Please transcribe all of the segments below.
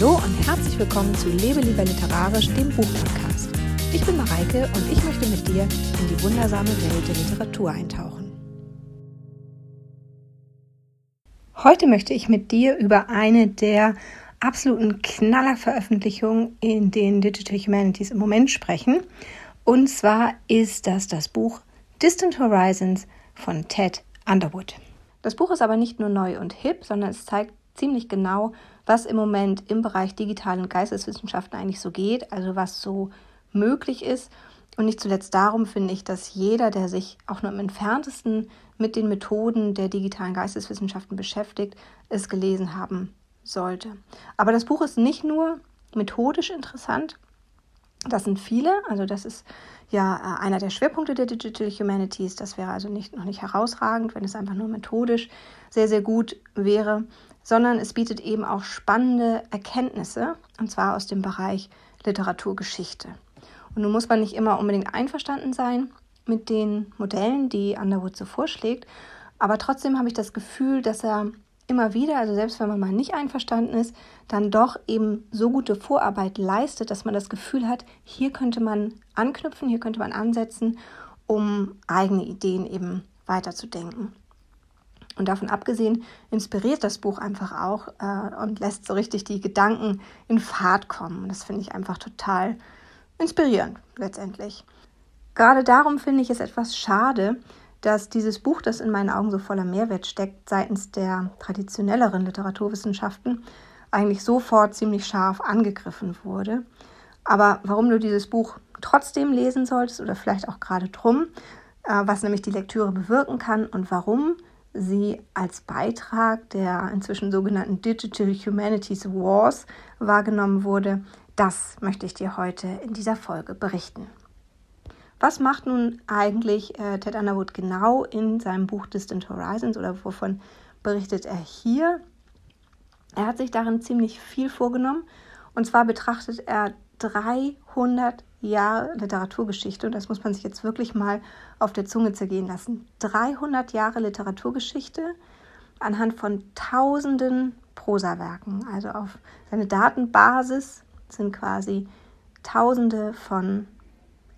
Hallo und herzlich willkommen zu Lebe lieber literarisch, dem Buchpodcast. Ich bin Mareike und ich möchte mit dir in die wundersame Welt der Literatur eintauchen. Heute möchte ich mit dir über eine der absoluten Knallerveröffentlichungen in den Digital Humanities im Moment sprechen. Und zwar ist das das Buch Distant Horizons von Ted Underwood. Das Buch ist aber nicht nur neu und hip, sondern es zeigt ziemlich genau, was im Moment im Bereich digitalen Geisteswissenschaften eigentlich so geht, also was so möglich ist. Und nicht zuletzt darum finde ich, dass jeder, der sich auch nur im entferntesten mit den Methoden der digitalen Geisteswissenschaften beschäftigt, es gelesen haben sollte. Aber das Buch ist nicht nur methodisch interessant, das sind viele, also das ist ja äh, einer der Schwerpunkte der Digital Humanities. Das wäre also nicht, noch nicht herausragend, wenn es einfach nur methodisch sehr, sehr gut wäre, sondern es bietet eben auch spannende Erkenntnisse, und zwar aus dem Bereich Literaturgeschichte. Und nun muss man nicht immer unbedingt einverstanden sein mit den Modellen, die Underwood so vorschlägt, aber trotzdem habe ich das Gefühl, dass er immer wieder, also selbst wenn man mal nicht einverstanden ist, dann doch eben so gute Vorarbeit leistet, dass man das Gefühl hat, hier könnte man anknüpfen, hier könnte man ansetzen, um eigene Ideen eben weiterzudenken. Und davon abgesehen inspiriert das Buch einfach auch äh, und lässt so richtig die Gedanken in Fahrt kommen. Das finde ich einfach total inspirierend letztendlich. Gerade darum finde ich es etwas schade, dass dieses Buch, das in meinen Augen so voller Mehrwert steckt, seitens der traditionelleren Literaturwissenschaften eigentlich sofort ziemlich scharf angegriffen wurde. Aber warum du dieses Buch trotzdem lesen solltest oder vielleicht auch gerade drum, äh, was nämlich die Lektüre bewirken kann und warum sie als Beitrag der inzwischen sogenannten Digital Humanities Wars wahrgenommen wurde, das möchte ich dir heute in dieser Folge berichten. Was macht nun eigentlich äh, Ted Underwood genau in seinem Buch Distant Horizons oder wovon berichtet er hier? Er hat sich darin ziemlich viel vorgenommen und zwar betrachtet er 300 Jahre Literaturgeschichte und das muss man sich jetzt wirklich mal auf der Zunge zergehen lassen. 300 Jahre Literaturgeschichte anhand von tausenden Prosawerken. Also auf seine Datenbasis sind quasi tausende von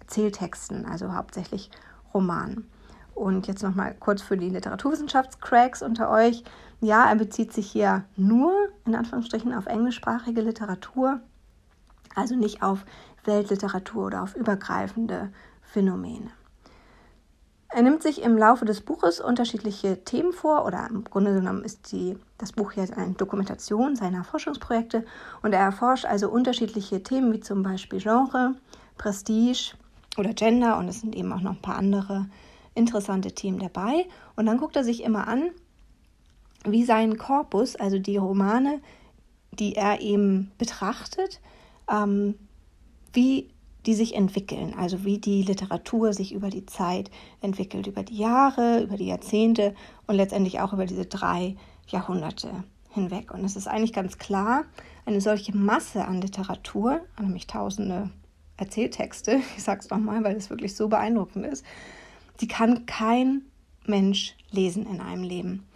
Erzähltexten, also hauptsächlich Romanen. Und jetzt nochmal kurz für die Literaturwissenschaftscracks unter euch. Ja, er bezieht sich hier nur in Anführungsstrichen auf englischsprachige Literatur, also nicht auf Weltliteratur oder auf übergreifende Phänomene. Er nimmt sich im Laufe des Buches unterschiedliche Themen vor, oder im Grunde genommen ist die, das Buch jetzt eine Dokumentation seiner Forschungsprojekte und er erforscht also unterschiedliche Themen wie zum Beispiel Genre, Prestige, oder Gender und es sind eben auch noch ein paar andere interessante Themen dabei. Und dann guckt er sich immer an, wie sein Korpus, also die Romane, die er eben betrachtet, ähm, wie die sich entwickeln, also wie die Literatur sich über die Zeit entwickelt, über die Jahre, über die Jahrzehnte und letztendlich auch über diese drei Jahrhunderte hinweg. Und es ist eigentlich ganz klar, eine solche Masse an Literatur, nämlich tausende Erzähltexte, ich sage es nochmal, weil es wirklich so beeindruckend ist, die kann kein Mensch lesen in einem Leben.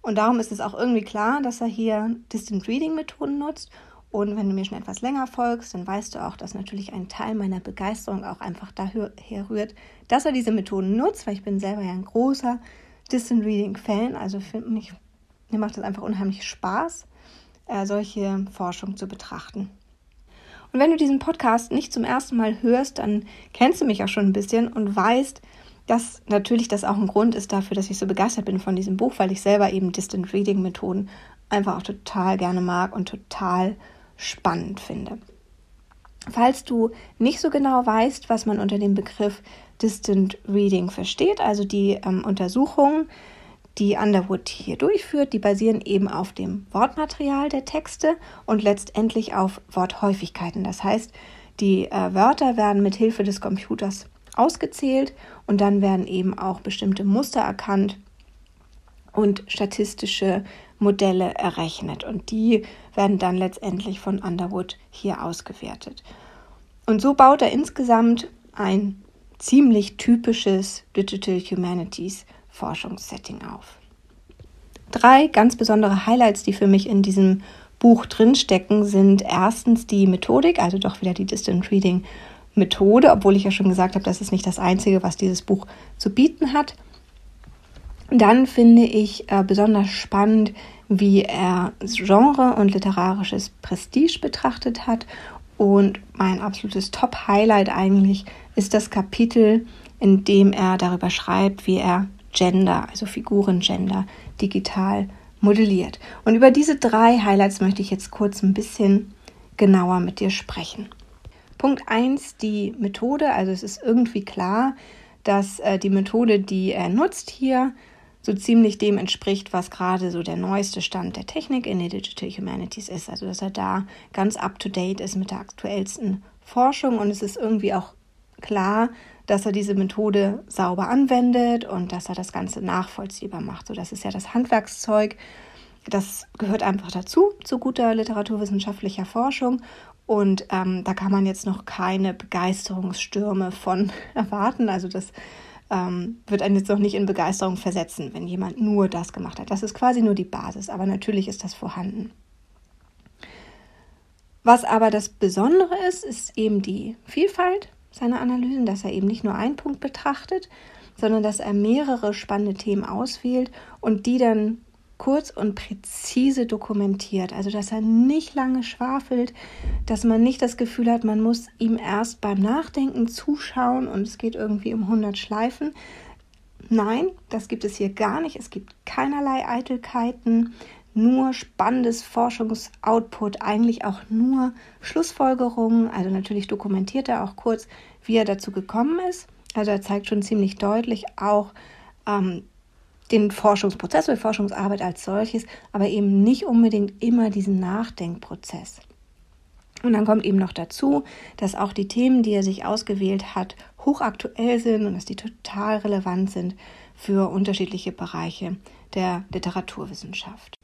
Und darum ist es auch irgendwie klar, dass er hier Distant Reading Methoden nutzt. Und wenn du mir schon etwas länger folgst, dann weißt du auch, dass natürlich ein Teil meiner Begeisterung auch einfach daher rührt, dass er diese Methoden nutzt, weil ich bin selber ja ein großer Distant Reading Fan. Also finde mich, mir macht es einfach unheimlich Spaß, äh, solche Forschung zu betrachten. Und wenn du diesen Podcast nicht zum ersten Mal hörst, dann kennst du mich auch schon ein bisschen und weißt, dass natürlich das auch ein Grund ist dafür, dass ich so begeistert bin von diesem Buch, weil ich selber eben Distant Reading Methoden einfach auch total gerne mag und total spannend finde. Falls du nicht so genau weißt, was man unter dem Begriff Distant Reading versteht, also die ähm, Untersuchungen, die Underwood hier durchführt, die basieren eben auf dem Wortmaterial der Texte und letztendlich auf Worthäufigkeiten. Das heißt, die äh, Wörter werden mit Hilfe des Computers ausgezählt und dann werden eben auch bestimmte Muster erkannt und statistische Modelle errechnet und die werden dann letztendlich von Underwood hier ausgewertet. Und so baut er insgesamt ein ziemlich typisches Digital Humanities Forschungssetting auf. Drei ganz besondere Highlights, die für mich in diesem Buch drinstecken, sind erstens die Methodik, also doch wieder die Distant Reading Methode, obwohl ich ja schon gesagt habe, das ist nicht das Einzige, was dieses Buch zu bieten hat. Dann finde ich äh, besonders spannend, wie er Genre und literarisches Prestige betrachtet hat. Und mein absolutes Top-Highlight eigentlich ist das Kapitel, in dem er darüber schreibt, wie er Gender, also Figurengender, digital modelliert. Und über diese drei Highlights möchte ich jetzt kurz ein bisschen genauer mit dir sprechen. Punkt 1, die Methode. Also es ist irgendwie klar, dass äh, die Methode, die er nutzt hier, so ziemlich dem entspricht, was gerade so der neueste Stand der Technik in den Digital Humanities ist. Also dass er da ganz up-to-date ist mit der aktuellsten Forschung und es ist irgendwie auch klar, dass er diese Methode sauber anwendet und dass er das Ganze nachvollziehbar macht. So, das ist ja das Handwerkszeug. Das gehört einfach dazu, zu guter literaturwissenschaftlicher Forschung. Und ähm, da kann man jetzt noch keine Begeisterungsstürme von erwarten. Also das ähm, wird einen jetzt noch nicht in Begeisterung versetzen, wenn jemand nur das gemacht hat. Das ist quasi nur die Basis, aber natürlich ist das vorhanden. Was aber das Besondere ist, ist eben die Vielfalt seiner Analysen, dass er eben nicht nur einen Punkt betrachtet, sondern dass er mehrere spannende Themen auswählt und die dann kurz und präzise dokumentiert. Also, dass er nicht lange schwafelt, dass man nicht das Gefühl hat, man muss ihm erst beim Nachdenken zuschauen und es geht irgendwie um 100 Schleifen. Nein, das gibt es hier gar nicht. Es gibt keinerlei Eitelkeiten, nur spannendes Forschungsoutput, eigentlich auch nur Schlussfolgerungen. Also natürlich dokumentiert er auch kurz, wie er dazu gekommen ist. Also er zeigt schon ziemlich deutlich auch ähm, den Forschungsprozess oder Forschungsarbeit als solches, aber eben nicht unbedingt immer diesen Nachdenkprozess. Und dann kommt eben noch dazu, dass auch die Themen, die er sich ausgewählt hat, hochaktuell sind und dass die total relevant sind für unterschiedliche Bereiche der Literaturwissenschaft.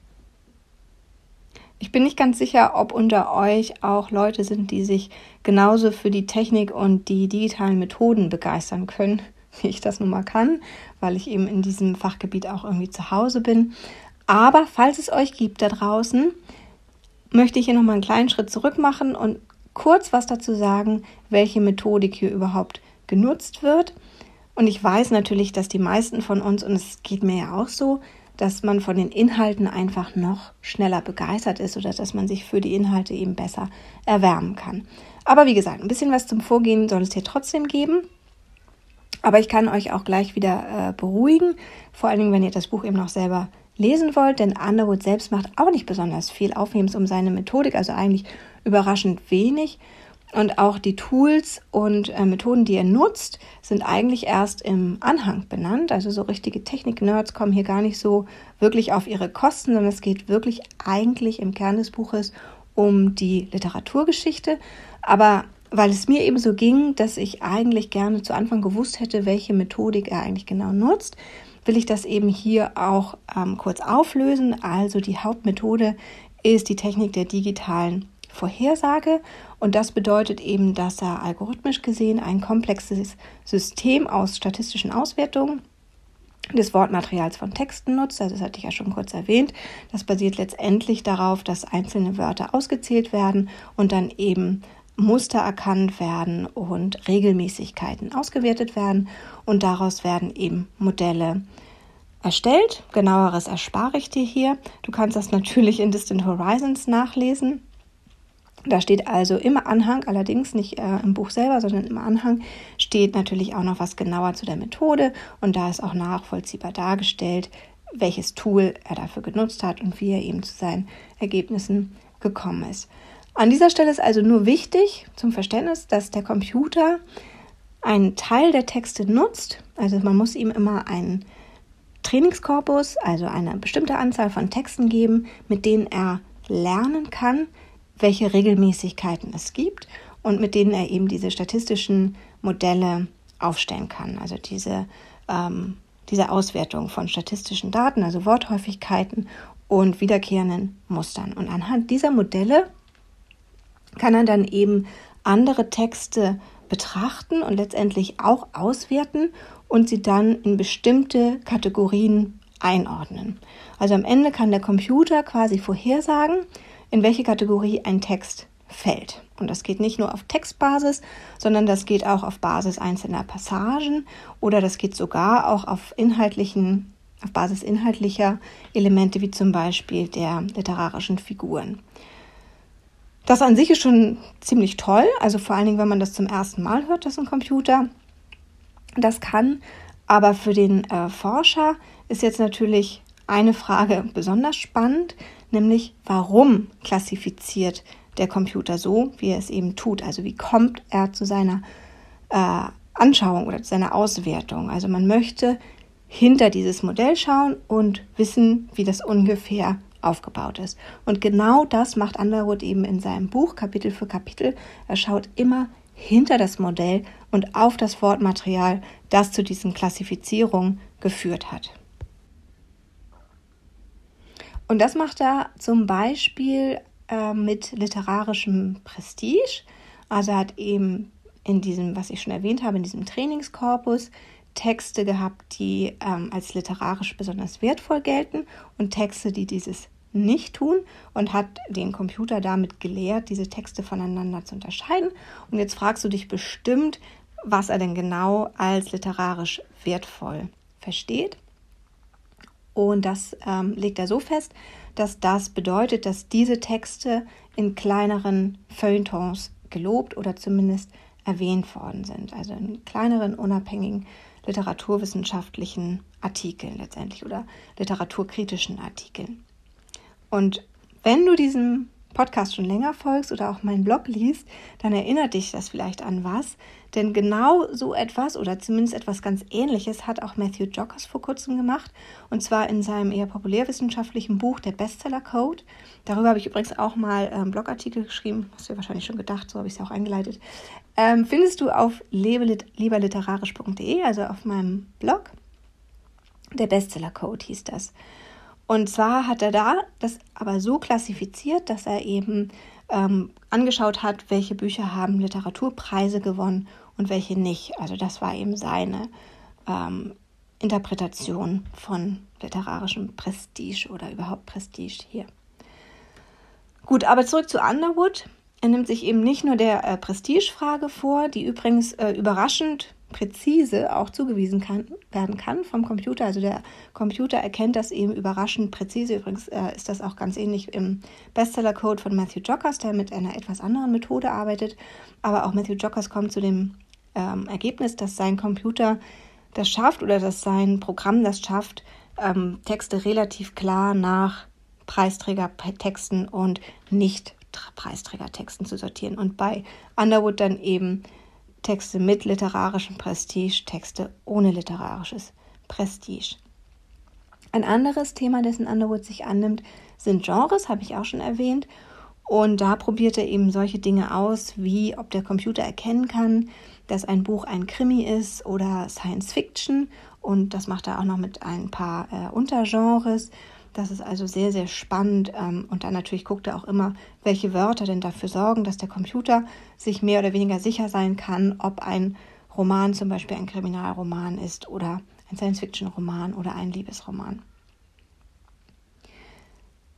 Ich bin nicht ganz sicher, ob unter euch auch Leute sind, die sich genauso für die Technik und die digitalen Methoden begeistern können wie ich das nun mal kann, weil ich eben in diesem Fachgebiet auch irgendwie zu Hause bin. Aber falls es euch gibt da draußen, möchte ich hier nochmal einen kleinen Schritt zurück machen und kurz was dazu sagen, welche Methodik hier überhaupt genutzt wird. Und ich weiß natürlich, dass die meisten von uns, und es geht mir ja auch so, dass man von den Inhalten einfach noch schneller begeistert ist oder dass man sich für die Inhalte eben besser erwärmen kann. Aber wie gesagt, ein bisschen was zum Vorgehen soll es hier trotzdem geben. Aber ich kann euch auch gleich wieder äh, beruhigen, vor allen Dingen, wenn ihr das Buch eben noch selber lesen wollt, denn Underwood selbst macht auch nicht besonders viel Aufhebens um seine Methodik, also eigentlich überraschend wenig. Und auch die Tools und äh, Methoden, die er nutzt, sind eigentlich erst im Anhang benannt. Also so richtige Technik-Nerds kommen hier gar nicht so wirklich auf ihre Kosten, sondern es geht wirklich eigentlich im Kern des Buches um die Literaturgeschichte. Aber weil es mir eben so ging, dass ich eigentlich gerne zu Anfang gewusst hätte, welche Methodik er eigentlich genau nutzt, will ich das eben hier auch ähm, kurz auflösen. Also die Hauptmethode ist die Technik der digitalen Vorhersage und das bedeutet eben, dass er algorithmisch gesehen ein komplexes System aus statistischen Auswertungen des Wortmaterials von Texten nutzt. Also das hatte ich ja schon kurz erwähnt. Das basiert letztendlich darauf, dass einzelne Wörter ausgezählt werden und dann eben Muster erkannt werden und Regelmäßigkeiten ausgewertet werden und daraus werden eben Modelle erstellt. Genaueres erspare ich dir hier. Du kannst das natürlich in Distant Horizons nachlesen. Da steht also im Anhang, allerdings nicht äh, im Buch selber, sondern im Anhang steht natürlich auch noch was genauer zu der Methode und da ist auch nachvollziehbar dargestellt, welches Tool er dafür genutzt hat und wie er eben zu seinen Ergebnissen gekommen ist. An dieser Stelle ist also nur wichtig zum Verständnis, dass der Computer einen Teil der Texte nutzt. Also man muss ihm immer einen Trainingskorpus, also eine bestimmte Anzahl von Texten geben, mit denen er lernen kann, welche Regelmäßigkeiten es gibt und mit denen er eben diese statistischen Modelle aufstellen kann. Also diese, ähm, diese Auswertung von statistischen Daten, also Worthäufigkeiten und wiederkehrenden Mustern. Und anhand dieser Modelle kann er dann eben andere Texte betrachten und letztendlich auch auswerten und sie dann in bestimmte Kategorien einordnen. Also am Ende kann der Computer quasi vorhersagen, in welche Kategorie ein Text fällt. Und das geht nicht nur auf Textbasis, sondern das geht auch auf Basis einzelner Passagen oder das geht sogar auch auf inhaltlichen, auf Basis inhaltlicher Elemente wie zum Beispiel der literarischen Figuren. Das an sich ist schon ziemlich toll, also vor allen Dingen, wenn man das zum ersten Mal hört, dass ein Computer das kann. Aber für den äh, Forscher ist jetzt natürlich eine Frage besonders spannend, nämlich warum klassifiziert der Computer so, wie er es eben tut. Also wie kommt er zu seiner äh, Anschauung oder zu seiner Auswertung. Also man möchte hinter dieses Modell schauen und wissen, wie das ungefähr aufgebaut ist. Und genau das macht Underwood eben in seinem Buch Kapitel für Kapitel. Er schaut immer hinter das Modell und auf das Wortmaterial, das zu diesen Klassifizierungen geführt hat. Und das macht er zum Beispiel äh, mit literarischem Prestige. Also hat eben in diesem, was ich schon erwähnt habe, in diesem Trainingskorpus Texte gehabt, die ähm, als literarisch besonders wertvoll gelten und Texte, die dieses nicht tun und hat den Computer damit gelehrt, diese Texte voneinander zu unterscheiden. Und jetzt fragst du dich bestimmt, was er denn genau als literarisch wertvoll versteht. Und das ähm, legt er so fest, dass das bedeutet, dass diese Texte in kleineren Feuilletons gelobt oder zumindest erwähnt worden sind. Also in kleineren, unabhängigen literaturwissenschaftlichen Artikeln letztendlich oder literaturkritischen Artikeln. Und wenn du diesem Podcast schon länger folgst oder auch meinen Blog liest, dann erinnert dich das vielleicht an was. Denn genau so etwas oder zumindest etwas ganz Ähnliches hat auch Matthew Jockers vor kurzem gemacht. Und zwar in seinem eher populärwissenschaftlichen Buch Der Bestseller Code. Darüber habe ich übrigens auch mal einen ähm, Blogartikel geschrieben. Hast du ja wahrscheinlich schon gedacht, so habe ich es ja auch eingeleitet. Ähm, findest du auf lieberliterarisch.de, also auf meinem Blog. Der Bestseller Code hieß das. Und zwar hat er da das aber so klassifiziert, dass er eben ähm, angeschaut hat, welche Bücher haben Literaturpreise gewonnen und welche nicht. Also das war eben seine ähm, Interpretation von literarischem Prestige oder überhaupt Prestige hier. Gut, aber zurück zu Underwood. Er nimmt sich eben nicht nur der äh, Prestigefrage vor, die übrigens äh, überraschend präzise auch zugewiesen kann, werden kann vom Computer. Also der Computer erkennt das eben überraschend präzise. Übrigens äh, ist das auch ganz ähnlich im Bestseller-Code von Matthew Jockers, der mit einer etwas anderen Methode arbeitet. Aber auch Matthew Jockers kommt zu dem ähm, Ergebnis, dass sein Computer das schafft oder dass sein Programm das schafft, ähm, Texte relativ klar nach Preisträgertexten und nicht Preisträgertexten zu sortieren. Und bei Underwood dann eben Texte mit literarischem Prestige, Texte ohne literarisches Prestige. Ein anderes Thema, dessen Underwood sich annimmt, sind Genres, habe ich auch schon erwähnt. Und da probiert er eben solche Dinge aus, wie ob der Computer erkennen kann, dass ein Buch ein Krimi ist oder Science Fiction. Und das macht er auch noch mit ein paar äh, Untergenres. Das ist also sehr, sehr spannend. Ähm, und dann natürlich guckt er auch immer, welche Wörter denn dafür sorgen, dass der Computer sich mehr oder weniger sicher sein kann, ob ein Roman zum Beispiel ein Kriminalroman ist oder ein Science-Fiction-Roman oder ein Liebesroman.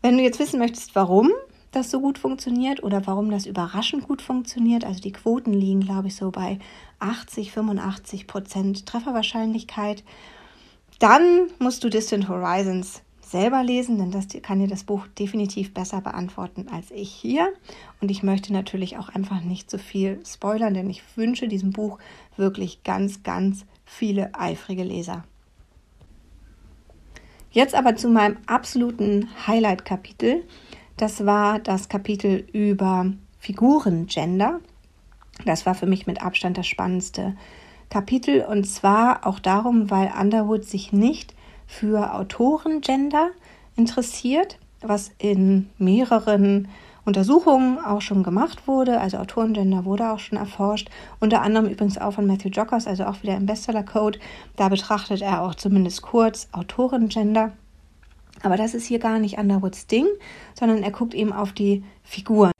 Wenn du jetzt wissen möchtest, warum das so gut funktioniert oder warum das überraschend gut funktioniert, also die Quoten liegen, glaube ich, so bei 80, 85 Prozent Trefferwahrscheinlichkeit, dann musst du Distant Horizons selber lesen, denn das kann dir das Buch definitiv besser beantworten als ich hier. Und ich möchte natürlich auch einfach nicht zu so viel spoilern, denn ich wünsche diesem Buch wirklich ganz, ganz viele eifrige Leser. Jetzt aber zu meinem absoluten Highlight-Kapitel. Das war das Kapitel über Figurengender. Das war für mich mit Abstand das spannendste Kapitel und zwar auch darum, weil Underwood sich nicht für Autorengender interessiert, was in mehreren Untersuchungen auch schon gemacht wurde. Also Autorengender wurde auch schon erforscht, unter anderem übrigens auch von Matthew Jockers, also auch wieder im Bestseller Code. Da betrachtet er auch zumindest kurz Autorengender. Aber das ist hier gar nicht Underwoods Ding, sondern er guckt eben auf die Figuren.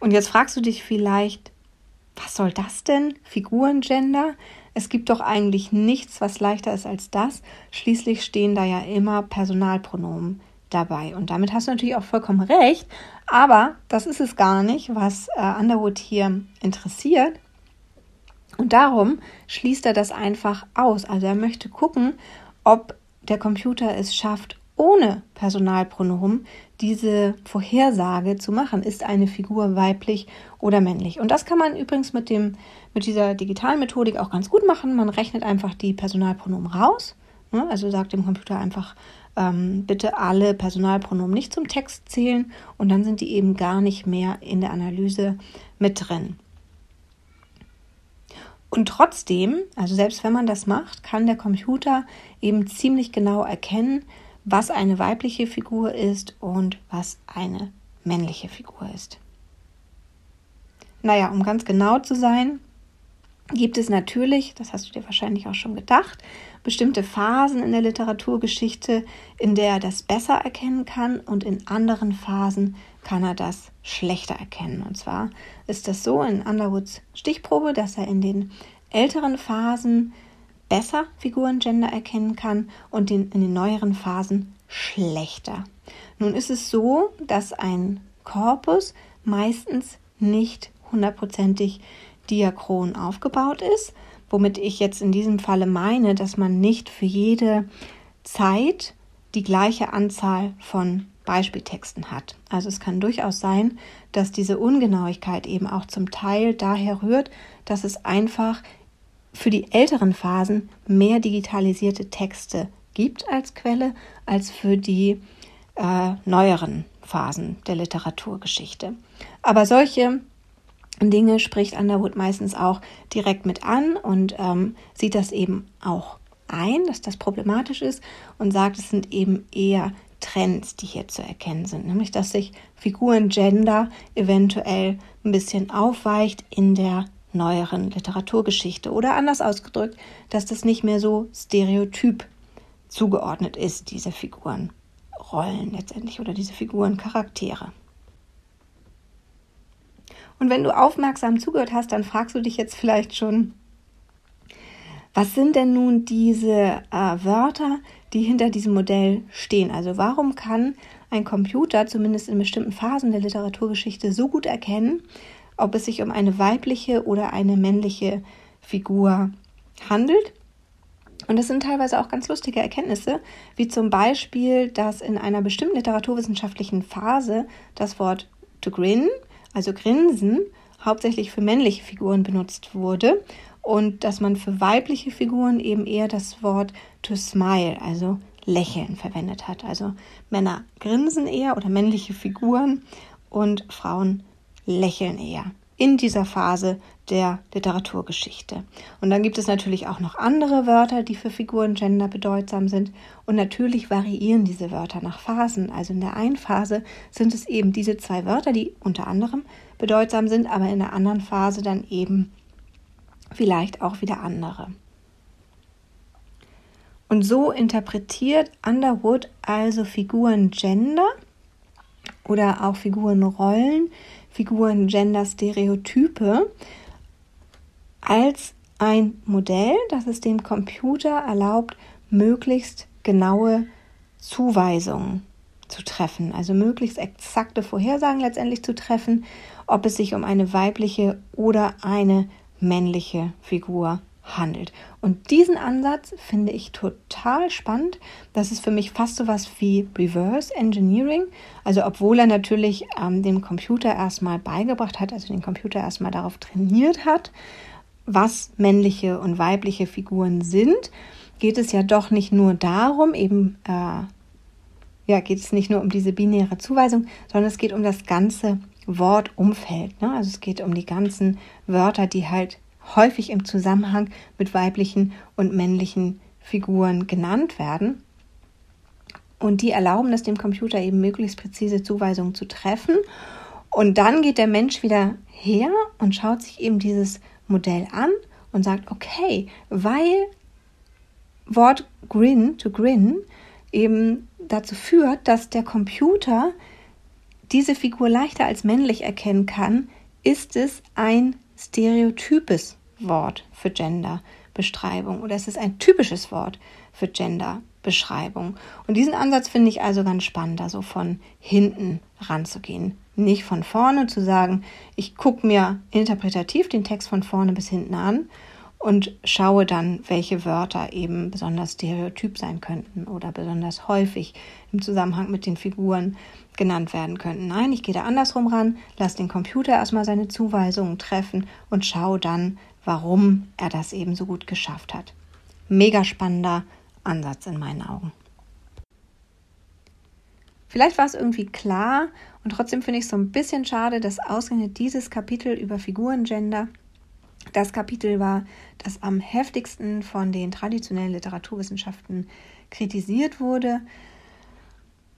Und jetzt fragst du dich vielleicht, was soll das denn? Figurengender? Es gibt doch eigentlich nichts, was leichter ist als das. Schließlich stehen da ja immer Personalpronomen dabei. Und damit hast du natürlich auch vollkommen recht, aber das ist es gar nicht, was äh, Underwood hier interessiert. Und darum schließt er das einfach aus. Also er möchte gucken, ob der Computer es schafft, ohne Personalpronomen diese Vorhersage zu machen. Ist eine Figur weiblich oder männlich? Und das kann man übrigens mit, dem, mit dieser digitalen Methodik auch ganz gut machen. Man rechnet einfach die Personalpronomen raus. Ne? Also sagt dem Computer einfach, ähm, bitte alle Personalpronomen nicht zum Text zählen und dann sind die eben gar nicht mehr in der Analyse mit drin. Und trotzdem, also selbst wenn man das macht, kann der Computer eben ziemlich genau erkennen, was eine weibliche Figur ist und was eine männliche Figur ist. Naja, um ganz genau zu sein, gibt es natürlich, das hast du dir wahrscheinlich auch schon gedacht, bestimmte Phasen in der Literaturgeschichte, in der er das besser erkennen kann und in anderen Phasen kann er das schlechter erkennen. Und zwar ist das so in Underwoods Stichprobe, dass er in den älteren Phasen besser Figurengender erkennen kann und in, in den neueren Phasen schlechter. Nun ist es so, dass ein Korpus meistens nicht hundertprozentig diachron aufgebaut ist, womit ich jetzt in diesem Falle meine, dass man nicht für jede Zeit die gleiche Anzahl von Beispieltexten hat. Also es kann durchaus sein, dass diese Ungenauigkeit eben auch zum Teil daher rührt, dass es einfach für die älteren Phasen mehr digitalisierte Texte gibt als Quelle als für die äh, neueren Phasen der Literaturgeschichte. Aber solche Dinge spricht Underwood meistens auch direkt mit an und ähm, sieht das eben auch ein, dass das problematisch ist und sagt, es sind eben eher Trends, die hier zu erkennen sind, nämlich dass sich Figuren-Gender eventuell ein bisschen aufweicht in der neueren Literaturgeschichte oder anders ausgedrückt, dass das nicht mehr so stereotyp zugeordnet ist, diese Figurenrollen letztendlich oder diese Figurencharaktere. Und wenn du aufmerksam zugehört hast, dann fragst du dich jetzt vielleicht schon, was sind denn nun diese äh, Wörter, die hinter diesem Modell stehen? Also warum kann ein Computer zumindest in bestimmten Phasen der Literaturgeschichte so gut erkennen, ob es sich um eine weibliche oder eine männliche Figur handelt? Und das sind teilweise auch ganz lustige Erkenntnisse, wie zum Beispiel, dass in einer bestimmten literaturwissenschaftlichen Phase das Wort to grin also Grinsen, hauptsächlich für männliche Figuren benutzt wurde und dass man für weibliche Figuren eben eher das Wort to smile, also lächeln verwendet hat. Also Männer grinsen eher oder männliche Figuren und Frauen lächeln eher in dieser Phase der Literaturgeschichte. Und dann gibt es natürlich auch noch andere Wörter, die für Figuren Gender bedeutsam sind. Und natürlich variieren diese Wörter nach Phasen. Also in der einen Phase sind es eben diese zwei Wörter, die unter anderem bedeutsam sind, aber in der anderen Phase dann eben vielleicht auch wieder andere. Und so interpretiert Underwood also Figuren Gender oder auch Figurenrollen Figuren, Gender, Stereotype als ein Modell, das es dem Computer erlaubt, möglichst genaue Zuweisungen zu treffen, also möglichst exakte Vorhersagen letztendlich zu treffen, ob es sich um eine weibliche oder eine männliche Figur handelt. Und diesen Ansatz finde ich total spannend. Das ist für mich fast so was wie Reverse Engineering. Also obwohl er natürlich ähm, dem Computer erstmal beigebracht hat, also den Computer erstmal darauf trainiert hat, was männliche und weibliche Figuren sind, geht es ja doch nicht nur darum, eben äh, ja, geht es nicht nur um diese binäre Zuweisung, sondern es geht um das ganze Wortumfeld. Ne? Also es geht um die ganzen Wörter, die halt häufig im Zusammenhang mit weiblichen und männlichen Figuren genannt werden. Und die erlauben es dem Computer eben möglichst präzise Zuweisungen zu treffen. Und dann geht der Mensch wieder her und schaut sich eben dieses Modell an und sagt, okay, weil Wort grin to grin eben dazu führt, dass der Computer diese Figur leichter als männlich erkennen kann, ist es ein stereotypes Wort für Genderbeschreibung oder es ist ein typisches Wort für Genderbestimmung. Beschreibung. Und diesen Ansatz finde ich also ganz spannend, da so von hinten ranzugehen. Nicht von vorne zu sagen, ich gucke mir interpretativ den Text von vorne bis hinten an und schaue dann, welche Wörter eben besonders stereotyp sein könnten oder besonders häufig im Zusammenhang mit den Figuren genannt werden könnten. Nein, ich gehe da andersrum ran, lasse den Computer erstmal seine Zuweisungen treffen und schaue dann, warum er das eben so gut geschafft hat. Mega spannender Ansatz in meinen Augen. Vielleicht war es irgendwie klar und trotzdem finde ich es so ein bisschen schade, dass ausgerechnet dieses Kapitel über Figurengender das Kapitel war, das am heftigsten von den traditionellen Literaturwissenschaften kritisiert wurde.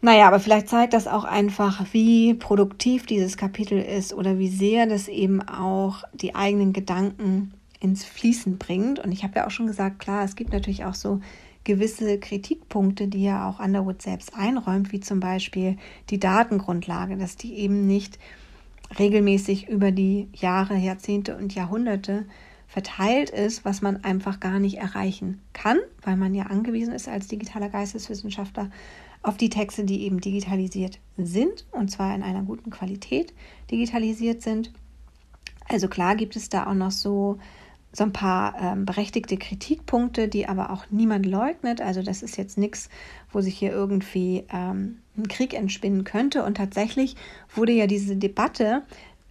Naja, aber vielleicht zeigt das auch einfach, wie produktiv dieses Kapitel ist oder wie sehr das eben auch die eigenen Gedanken ins Fließen bringt. Und ich habe ja auch schon gesagt, klar, es gibt natürlich auch so gewisse Kritikpunkte, die ja auch Underwood selbst einräumt, wie zum Beispiel die Datengrundlage, dass die eben nicht regelmäßig über die Jahre, Jahrzehnte und Jahrhunderte verteilt ist, was man einfach gar nicht erreichen kann, weil man ja angewiesen ist als digitaler Geisteswissenschaftler auf die Texte, die eben digitalisiert sind und zwar in einer guten Qualität digitalisiert sind. Also klar gibt es da auch noch so so ein paar ähm, berechtigte Kritikpunkte, die aber auch niemand leugnet. Also das ist jetzt nichts, wo sich hier irgendwie ähm, ein Krieg entspinnen könnte. Und tatsächlich wurde ja diese Debatte,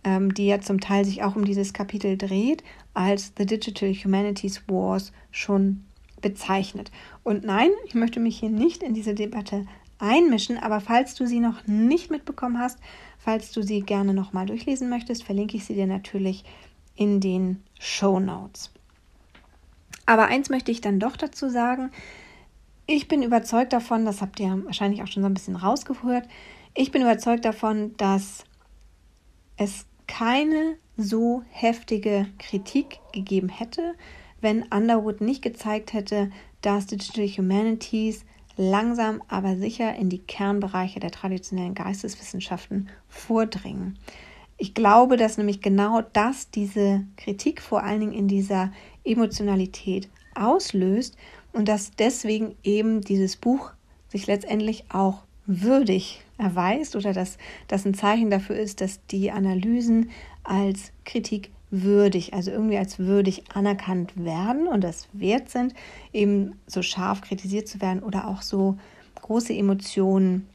ähm, die ja zum Teil sich auch um dieses Kapitel dreht, als The Digital Humanities Wars schon bezeichnet. Und nein, ich möchte mich hier nicht in diese Debatte einmischen, aber falls du sie noch nicht mitbekommen hast, falls du sie gerne nochmal durchlesen möchtest, verlinke ich sie dir natürlich in den Show Notes. Aber eins möchte ich dann doch dazu sagen. Ich bin überzeugt davon, das habt ihr wahrscheinlich auch schon so ein bisschen rausgehört, ich bin überzeugt davon, dass es keine so heftige Kritik gegeben hätte, wenn Underwood nicht gezeigt hätte, dass Digital Humanities langsam aber sicher in die Kernbereiche der traditionellen Geisteswissenschaften vordringen. Ich glaube, dass nämlich genau das diese Kritik vor allen Dingen in dieser Emotionalität auslöst und dass deswegen eben dieses Buch sich letztendlich auch würdig erweist oder dass das ein Zeichen dafür ist, dass die Analysen als Kritik würdig, also irgendwie als würdig anerkannt werden und das wert sind, eben so scharf kritisiert zu werden oder auch so große Emotionen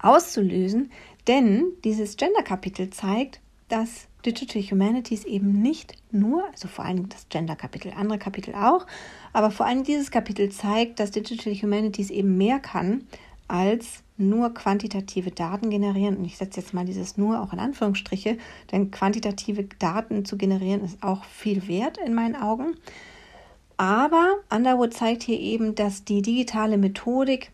auszulösen, denn dieses Gender-Kapitel zeigt, dass Digital Humanities eben nicht nur, also vor allem das Gender-Kapitel, andere Kapitel auch, aber vor allem dieses Kapitel zeigt, dass Digital Humanities eben mehr kann als nur quantitative Daten generieren. Und ich setze jetzt mal dieses nur auch in Anführungsstriche, denn quantitative Daten zu generieren ist auch viel wert in meinen Augen. Aber Underwood zeigt hier eben, dass die digitale Methodik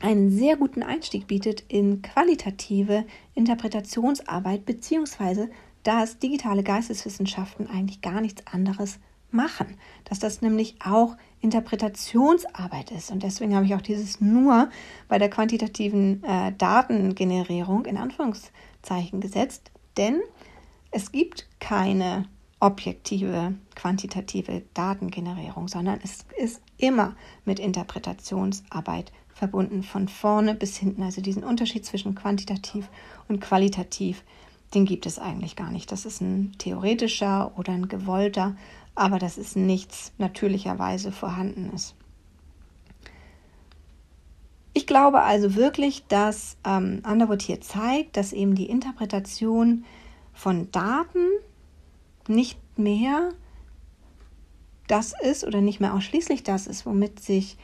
einen sehr guten Einstieg bietet in qualitative Interpretationsarbeit, beziehungsweise dass digitale Geisteswissenschaften eigentlich gar nichts anderes machen, dass das nämlich auch Interpretationsarbeit ist. Und deswegen habe ich auch dieses nur bei der quantitativen äh, Datengenerierung in Anführungszeichen gesetzt, denn es gibt keine objektive quantitative Datengenerierung, sondern es ist immer mit Interpretationsarbeit verbunden, von vorne bis hinten. Also diesen Unterschied zwischen quantitativ und qualitativ, den gibt es eigentlich gar nicht. Das ist ein theoretischer oder ein gewollter, aber das ist nichts natürlicherweise vorhandenes. Ich glaube also wirklich, dass ähm, Underwood hier zeigt, dass eben die Interpretation von Daten nicht mehr das ist oder nicht mehr ausschließlich das ist, womit sich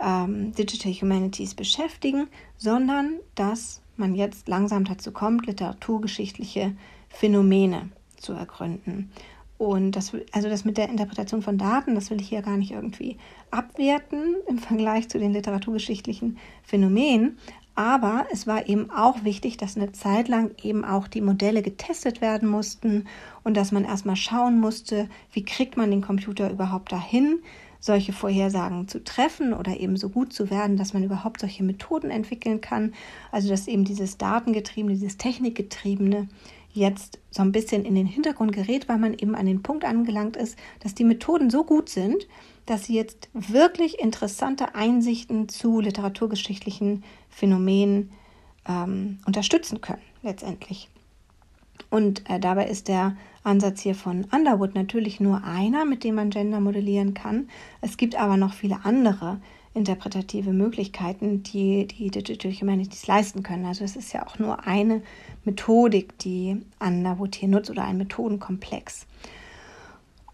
ähm, Digital Humanities beschäftigen, sondern dass man jetzt langsam dazu kommt, literaturgeschichtliche Phänomene zu ergründen. Und das, also das mit der Interpretation von Daten, das will ich hier gar nicht irgendwie abwerten im Vergleich zu den literaturgeschichtlichen Phänomenen. Aber es war eben auch wichtig, dass eine Zeit lang eben auch die Modelle getestet werden mussten und dass man erstmal schauen musste, wie kriegt man den Computer überhaupt dahin, solche Vorhersagen zu treffen oder eben so gut zu werden, dass man überhaupt solche Methoden entwickeln kann. Also dass eben dieses Datengetriebene, dieses Technikgetriebene jetzt so ein bisschen in den Hintergrund gerät, weil man eben an den Punkt angelangt ist, dass die Methoden so gut sind, dass sie jetzt wirklich interessante Einsichten zu literaturgeschichtlichen Phänomenen ähm, unterstützen können, letztendlich. Und äh, dabei ist der Ansatz hier von Underwood natürlich nur einer, mit dem man Gender modellieren kann. Es gibt aber noch viele andere interpretative Möglichkeiten, die die Digital Humanities leisten können. Also es ist ja auch nur eine Methodik, die Underwood hier nutzt oder ein Methodenkomplex.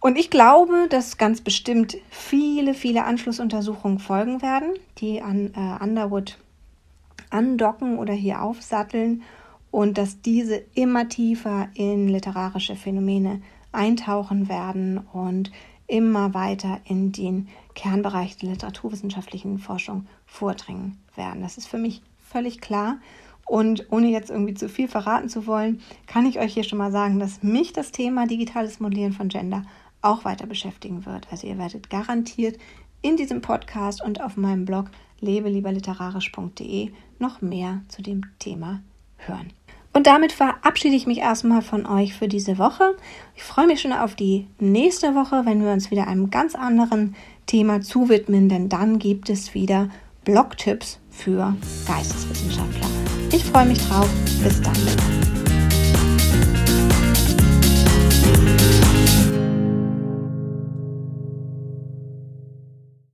Und ich glaube, dass ganz bestimmt viele, viele Anschlussuntersuchungen folgen werden, die an äh, Underwood andocken oder hier aufsatteln und dass diese immer tiefer in literarische Phänomene eintauchen werden und immer weiter in den Kernbereich der literaturwissenschaftlichen Forschung vordringen werden. Das ist für mich völlig klar. Und ohne jetzt irgendwie zu viel verraten zu wollen, kann ich euch hier schon mal sagen, dass mich das Thema digitales Modellieren von Gender auch weiter beschäftigen wird. Also ihr werdet garantiert in diesem Podcast und auf meinem Blog lebelieberliterarisch.de noch mehr zu dem Thema hören. Und damit verabschiede ich mich erstmal von euch für diese Woche. Ich freue mich schon auf die nächste Woche, wenn wir uns wieder einem ganz anderen Thema zuwidmen, denn dann gibt es wieder Blogtipps für Geisteswissenschaftler. Ich freue mich drauf. Bis dann.